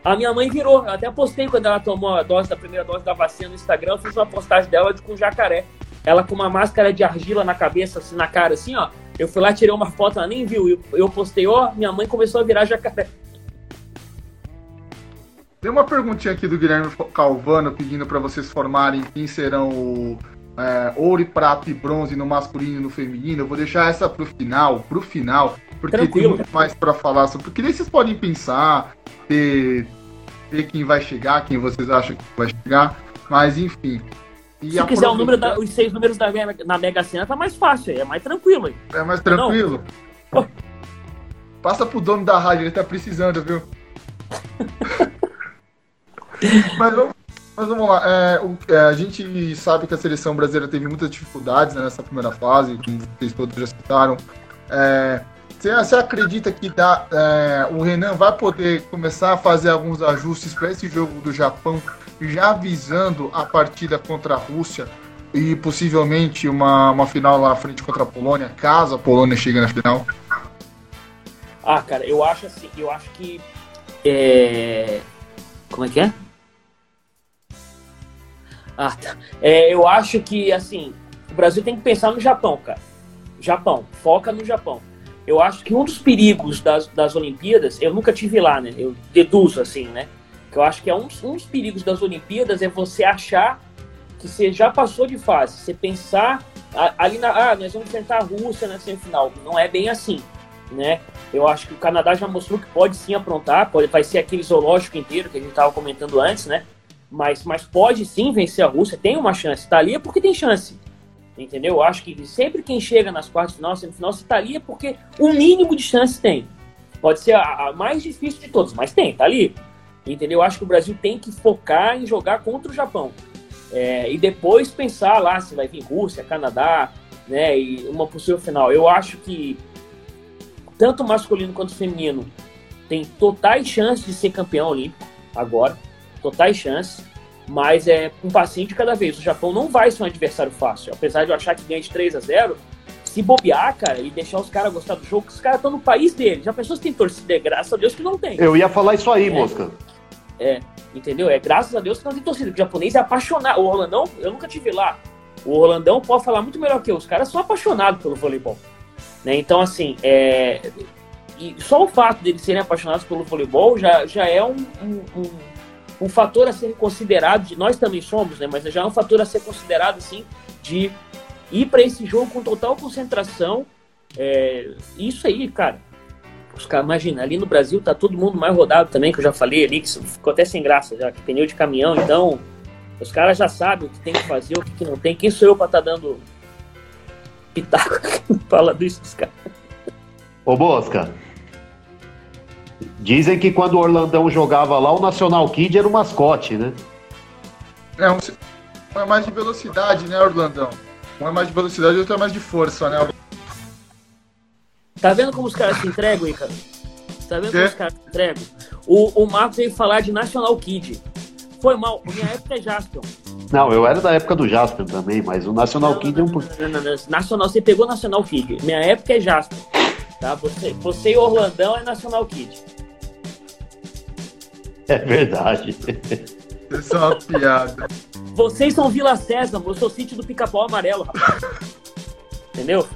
A minha mãe virou, eu até postei quando ela tomou a dose da primeira dose da vacina no Instagram, eu fiz uma postagem dela de com jacaré. Ela com uma máscara de argila na cabeça, assim, na cara, assim, ó. Eu fui lá, tirei uma foto, ela nem viu. Eu, eu postei, ó, minha mãe começou a virar jacaré. Tem uma perguntinha aqui do Guilherme Calvano pedindo para vocês formarem quem serão o é, ouro prata e bronze no masculino e no feminino. Eu vou deixar essa pro final, pro final, porque Tranquilo. tem muito mais para falar sobre. Porque daí vocês podem pensar, ter, ter quem vai chegar, quem vocês acham que vai chegar, mas enfim. E Se quiser o número da- os seis números da, Mega- na Mega Sena, tá mais fácil, é mais tranquilo. aí. É mais tranquilo. Não. Passa pro dono da rádio, ele tá precisando, viu? mas, vamos, mas vamos lá. é, o- é, a gente sabe que a seleção brasileira teve muitas dificuldades né, nessa primeira fase, como vocês todos já citaram. É, você, acredita que dá, é, o Renan vai poder começar a fazer alguns ajustes para esse jogo do Japão, já visando a partida contra a Rússia e possivelmente uma, uma final lá à frente contra a Polônia, caso a Polônia chegue na final? Ah, cara, eu acho assim, eu acho que. É... Como é que é? Ah, tá. É, eu acho que, assim, o Brasil tem que pensar no Japão, cara. Japão, foca no Japão. Eu acho que um dos perigos das, das Olimpíadas, eu nunca tive lá, né? Eu deduzo, assim, né? Que eu acho que é um, um dos perigos das Olimpíadas é você achar que você já passou de fase. Você pensar ali na. Ah, nós vamos enfrentar a Rússia na semifinal. Não é bem assim, né? Eu acho que o Canadá já mostrou que pode sim aprontar, pode, vai ser aquele zoológico inteiro que a gente estava comentando antes, né? Mas, mas pode sim vencer a Rússia, tem uma chance. Tá ali é porque tem chance. Entendeu? Eu acho que sempre quem chega nas quartas de final, semifinal, se tá ali é porque o mínimo de chance tem. Pode ser a, a mais difícil de todos, mas tem, tá ali. Entendeu? Eu acho que o Brasil tem que focar em jogar contra o Japão. É, e depois pensar lá se vai vir Rússia, Canadá, né? E uma possível final. Eu acho que tanto masculino quanto feminino tem totais chances de ser campeão olímpico agora, totais chances, mas é um passinho de cada vez. O Japão não vai ser um adversário fácil, apesar de eu achar que ganha de 3 a 0 se bobear, cara, e deixar os caras gostar do jogo, os caras estão no país deles. Já pensou se tem torcida? É graças a Deus que não tem. Eu ia falar isso aí, É. Mosca. Entendeu? É graças a Deus que não tem torcida. O japonês é apaixonado. O Rolandão, eu nunca tive lá. O Rolandão pode falar muito melhor que eu. Os caras são apaixonados pelo voleibol. Né? Então, assim, é... e só o fato deles serem apaixonados pelo voleibol já, já é um, um, um, um fator a ser considerado. De... Nós também somos, né? Mas já é um fator a ser considerado, assim, de ir para esse jogo com total concentração. É... Isso aí, cara. Os caras, imagina, ali no Brasil tá todo mundo mais rodado também, que eu já falei ali, que ficou até sem graça já, que pneu de caminhão, então os caras já sabem o que tem que fazer, o que, que não tem. Quem sou eu pra estar tá dando pitaco falando isso dos caras? Ô, Mosca. Dizem que quando o Orlandão jogava lá, o Nacional Kid era o mascote, né? É, um, um é mais de velocidade, né, Orlandão? Um é mais de velocidade e outro é mais de força, né? Tá vendo como os caras se entregam, Ícaro? Tá vendo como Quê? os caras se entregam? O, o Marcos veio falar de National Kid. Foi mal, minha época é Jaspion. Não, eu era da época do Jasper também, mas o Nacional Não, Kid é um pouco. não, não, não. Nacional, você pegou Nacional Kid. Minha época é Jasper. Tá? Você, você e Orlandão é Nacional Kid. É verdade. Isso é uma piada. Vocês são Vila Sésamo, eu sou sítio do Pica-Pau Amarelo, rapaz. Entendeu?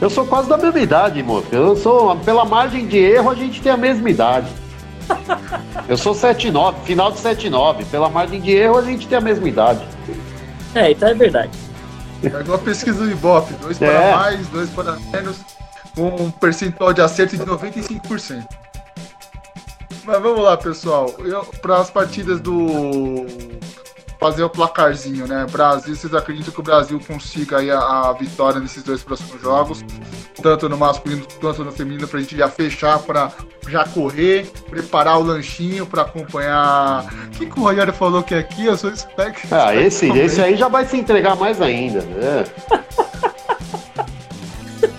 Eu sou quase da mesma idade, Mosca. Eu sou, pela margem de erro, a gente tem a mesma idade. Eu sou 7'9, final de 7'9. Pela margem de erro, a gente tem a mesma idade. É, então é verdade. É igual a pesquisa do Ibope, dois para É. mais, dois para menos, com um percentual de acerto de 95%. Mas vamos lá, pessoal. Para as partidas do. Fazer o placarzinho, né? Brasil, vocês acreditam que o Brasil consiga aí a, a vitória nesses dois próximos jogos? Tanto no masculino quanto no feminino, pra gente já fechar, pra já correr, preparar o lanchinho pra acompanhar. O que, que o Rogério falou que é aqui? Eu sou expert. Ah, esse, esse aí já vai se entregar mais ainda. né?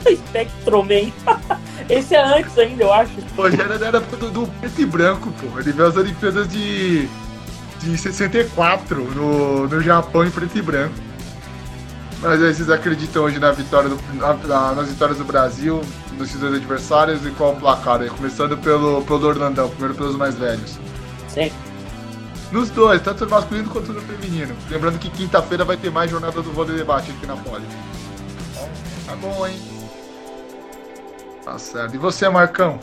Spectroman. Esse é antes ainda, eu acho. Rogério época do, do preto e branco, pô. Ele veio as Olimpíadas de, de 64 no, no Japão em preto e branco. Mas aí vocês acreditam hoje na vitória do, na- na- nas vitórias do Brasil, nos dois adversários e qual o placar aí? Começando pelo, pelo Orlandão, primeiro pelos mais velhos. Sempre. Nos dois, tanto no masculino quanto no feminino. Lembrando que quinta-feira vai ter mais jornada do vôlei debate aqui na Poli. Então, Tá bom, hein? Tá certo. E você, Marcão?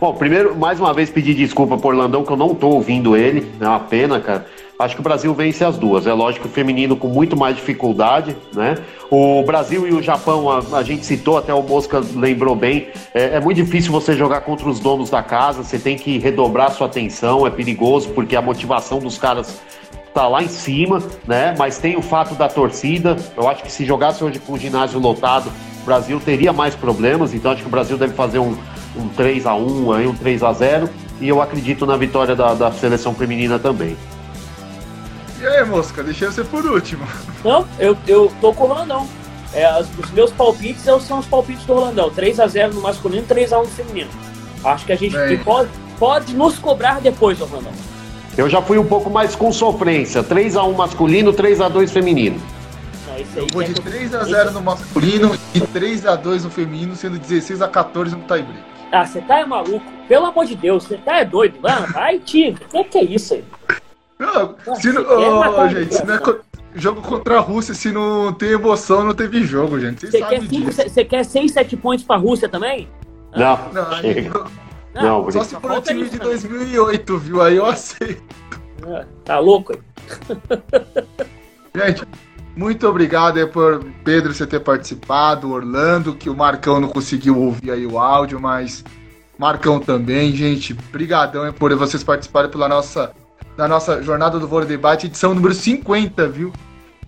Bom, primeiro, mais uma vez, pedir desculpa por Orlandão, que eu não tô ouvindo ele. É uma pena, cara. Acho que o Brasil vence as duas. É lógico, o feminino com muito mais dificuldade, né? O Brasil e o Japão, a, a gente citou, até o Mosca lembrou bem. É, é muito difícil você jogar contra os donos da casa. Você tem que redobrar sua atenção. É perigoso, porque a motivação dos caras tá lá em cima, né? Mas tem o fato da torcida. Eu acho que se jogasse hoje com o ginásio lotado, Brasil teria mais problemas. Então acho que o Brasil deve fazer um, um 3 a 1 aí um 3 a 0 E eu acredito na vitória da, da seleção feminina também. E aí, Mosca? Deixei você por último. Não, eu, eu tô com o Rolandão. É, os meus palpites são os palpites do Rolandão. 3x0 no masculino, 3x1 no feminino. Acho que a gente Bem. pode, pode nos cobrar depois, Rolandão. Eu já fui um pouco mais com sofrência. 3 a 1 masculino, 3 a 2 feminino. Não, esse aí Eu vou é de que eu- 3x0 no masculino e 3x2 no feminino, sendo 16x14 no tie-break. Ah, você tá é maluco. Pelo amor de Deus, você tá é doido. Mano, vai, tio. O que, que é isso aí? Não, se não, matar gente, se não é co- jogo contra a Rússia, se não tem emoção, não teve jogo, gente. Você quer, cinco, disso. você quer 6, 7 pontos pra Rússia também? Não, Não, chega. Ah, Não, só se for o time isso, de né? 2008, viu? Aí eu aceito. Ah, Tá louco aí? Gente, muito obrigado aí por Pedro você ter participado, Orlando, que o Marcão não conseguiu ouvir aí o áudio, mas Marcão também, gente. Brigadão aí por vocês participarem pela nossa da nossa jornada do Vôlei Debate, edição número 50, viu?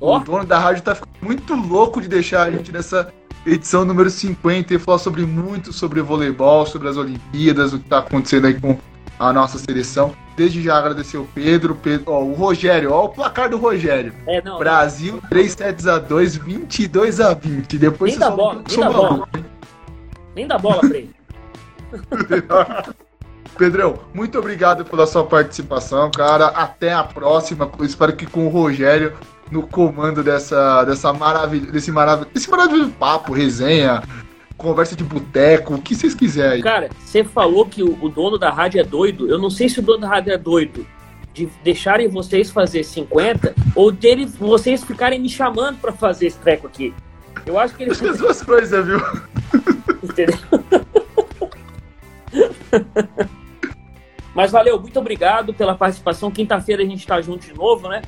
Ó. O dono da rádio tá ficando muito louco de deixar a gente nessa edição número 50 e falar sobre muito sobre voleibol, sobre as Olimpíadas, o que tá acontecendo aí com a nossa seleção. Desde já agradecer o Pedro, Pedro ó, o Rogério, ó o placar do Rogério. É, não. Brasil 3 sets a 2, 22 a 20. Depois Nem dá falam bola, nem dá bola. Nem dá bola pra ele. Pedrão, muito obrigado pela sua participação, cara. Até a próxima. Eu espero que com o Rogério no comando dessa, dessa maravilha, desse maravilhoso, desse maravilhoso papo, resenha, conversa de boteco, o que vocês quiserem. Cara, você falou que o, o dono da rádio é doido. Eu não sei se o dono da rádio é doido de deixarem vocês fazer 50 ou dele vocês ficarem me chamando pra fazer esse treco aqui. Eu acho que ele as duas coisas, viu? entendeu? Mas valeu, muito obrigado pela participação. Quinta-feira a gente tá junto de novo, né?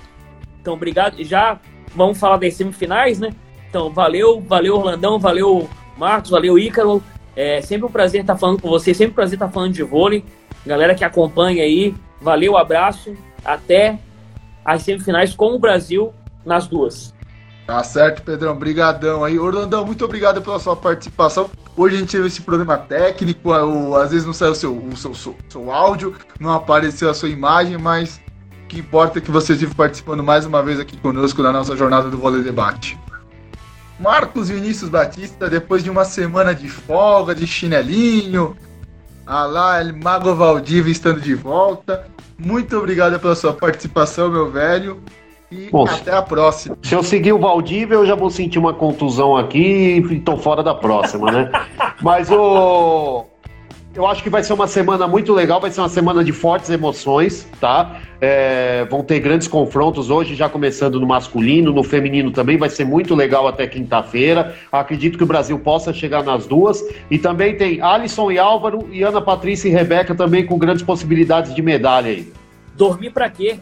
Então, obrigado. Já vamos falar das semifinais, né? Então, valeu, valeu Orlandão, valeu Marcos, valeu Ícaro. É sempre um prazer estar falando com vocês, sempre um prazer estar falando de vôlei. Galera que acompanha aí, valeu, abraço. Até as semifinais com o Brasil nas duas. Tá certo, Pedrão. Brigadão aí. Orlandão, muito obrigado pela sua participação. Hoje a gente teve esse problema técnico, o- às vezes não saiu o seu, o seu, seu, seu áudio, não apareceu a sua imagem, mas o que importa é que você estive participando mais uma vez aqui conosco na nossa jornada do Vôlei Debate. Marcos Vinícius Batista, depois de uma semana de folga, de chinelinho, a lá, El Mago Valdívia estando de volta. Muito obrigado pela sua participação, meu velho. E Bom, até a próxima. Se eu seguir o Valdívia, eu já vou sentir uma contusão aqui e tô fora da próxima, né? Mas o. Eu acho que vai ser uma semana muito legal, vai ser uma semana de fortes emoções, tá? É, vão ter grandes confrontos hoje, já começando no masculino, no feminino também, vai ser muito legal até quinta-feira. Acredito que o Brasil possa chegar nas duas. E também tem Alisson e Álvaro, e Ana Patrícia e Rebeca também com grandes possibilidades de medalha aí. Dormir pra quê?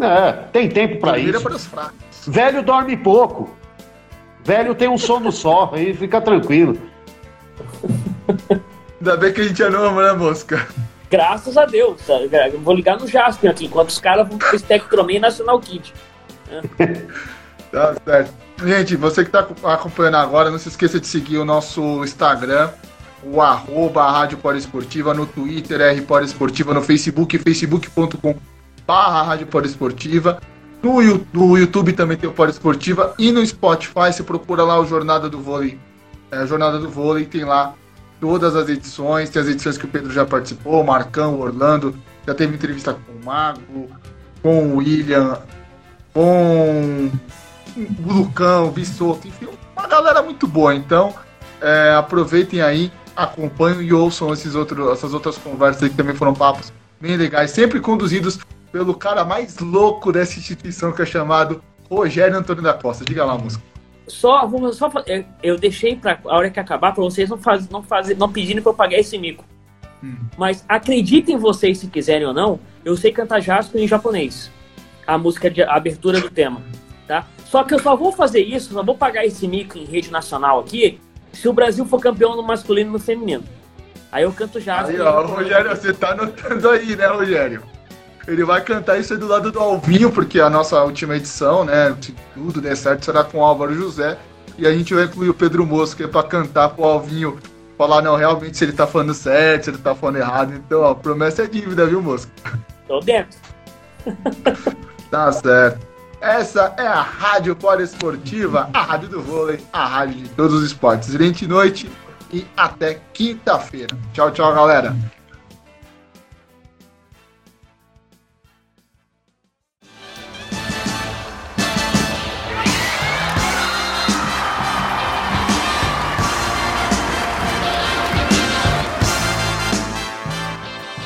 É, tem tempo pra Vira isso. para os fracos. Velho dorme pouco. Velho tem um sono só, aí fica tranquilo. Ainda bem que a gente é novo, né, Mosca? Graças a Deus. Eu vou ligar no Jasper aqui, enquanto os caras vão pro Spectroman e National Kid. tá certo. Gente, você que está acompanhando agora, não se esqueça de seguir o nosso Instagram, o arroba Rádio Esportiva, no Twitter, R Esportiva, no Facebook, facebook.com barra Rádio Esportiva. No, no YouTube também tem o Pode Esportiva e no Spotify você procura lá o Jornada do Vôlei. É, Jornada do Vôlei tem lá todas as edições, tem as edições que o Pedro já participou, Marcão, Orlando, já teve entrevista com o Mago, com o William, com o Lucão, Vissoto, enfim, uma galera muito boa. Então, é, aproveitem aí, acompanhem e ouçam esses outros, essas outras conversas que também foram papos bem legais, sempre conduzidos pelo cara mais louco dessa instituição que é chamado Rogério Antônio da Costa. Diga lá, música. Só, vamos só eu deixei para a hora que acabar para vocês não faz, não fazer, não pedirem para eu pagar esse mico. Hum. Mas acreditem vocês se quiserem ou não, eu sei cantar Jasper em japonês. A música de a abertura do tema, tá? Só que eu só vou fazer isso, só vou pagar esse mico em rede nacional aqui, se o Brasil for campeão no masculino e no feminino. Aí eu canto Jasper. Aí, ó, Rogério, você tá anotando aí, né, Rogério? Ele vai cantar isso aí do lado do Alvinho, porque a nossa última edição, né? Se tudo der certo, será com o Álvaro José. E a gente vai incluir o Pedro Mosca para cantar pro Alvinho falar, não, realmente se ele tá falando certo, se ele tá falando errado. Então, ó, promessa é dívida, viu, Mosca? Tô dentro. tá certo. Essa é a Rádio Esportiva, a rádio do vôlei, a rádio de todos os esportes. Excelente noite e até quinta-feira. Tchau, tchau, galera.